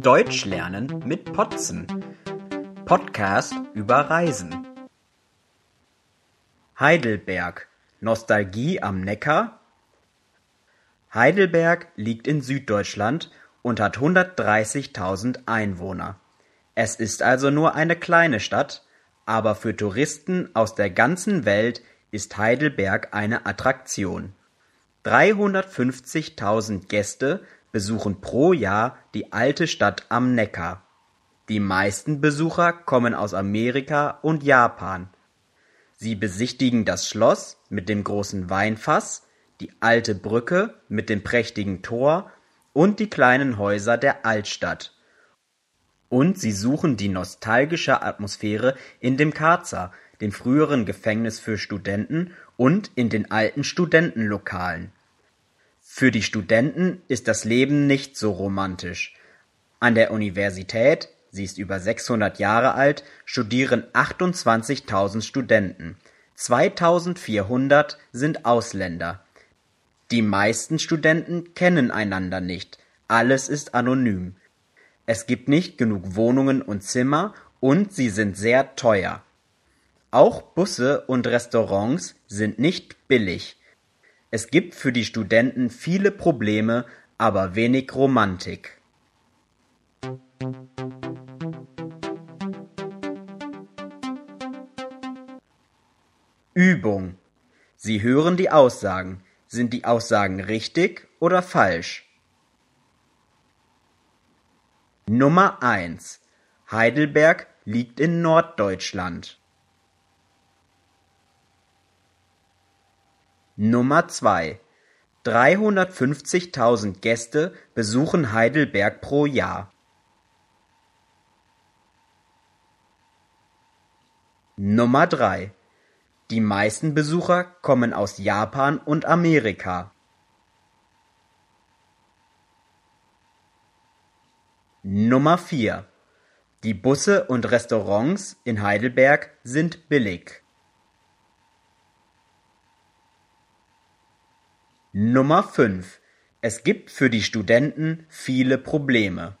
Deutsch lernen mit Potzen. Podcast über Reisen. Heidelberg. Nostalgie am Neckar? Heidelberg liegt in Süddeutschland und hat 130.000 Einwohner. Es ist also nur eine kleine Stadt, aber für Touristen aus der ganzen Welt ist Heidelberg eine Attraktion. 350.000 Gäste besuchen pro Jahr die alte Stadt am Neckar. Die meisten Besucher kommen aus Amerika und Japan. Sie besichtigen das Schloss mit dem großen Weinfass, die alte Brücke mit dem prächtigen Tor und die kleinen Häuser der Altstadt. Und sie suchen die nostalgische Atmosphäre in dem Karzer, dem früheren Gefängnis für Studenten, und in den alten Studentenlokalen. Für die Studenten ist das Leben nicht so romantisch. An der Universität, sie ist über 600 Jahre alt, studieren 28.000 Studenten. 2400 sind Ausländer. Die meisten Studenten kennen einander nicht. Alles ist anonym. Es gibt nicht genug Wohnungen und Zimmer und sie sind sehr teuer. Auch Busse und Restaurants sind nicht billig. Es gibt für die Studenten viele Probleme, aber wenig Romantik. Übung. Sie hören die Aussagen. Sind die Aussagen richtig oder falsch? Nummer 1. Heidelberg liegt in Norddeutschland. Nummer 2: 350.000 Gäste besuchen Heidelberg pro Jahr. Nummer 3: Die meisten Besucher kommen aus Japan und Amerika. Nummer 4: Die Busse und Restaurants in Heidelberg sind billig. Nummer fünf: Es gibt für die Studenten viele Probleme.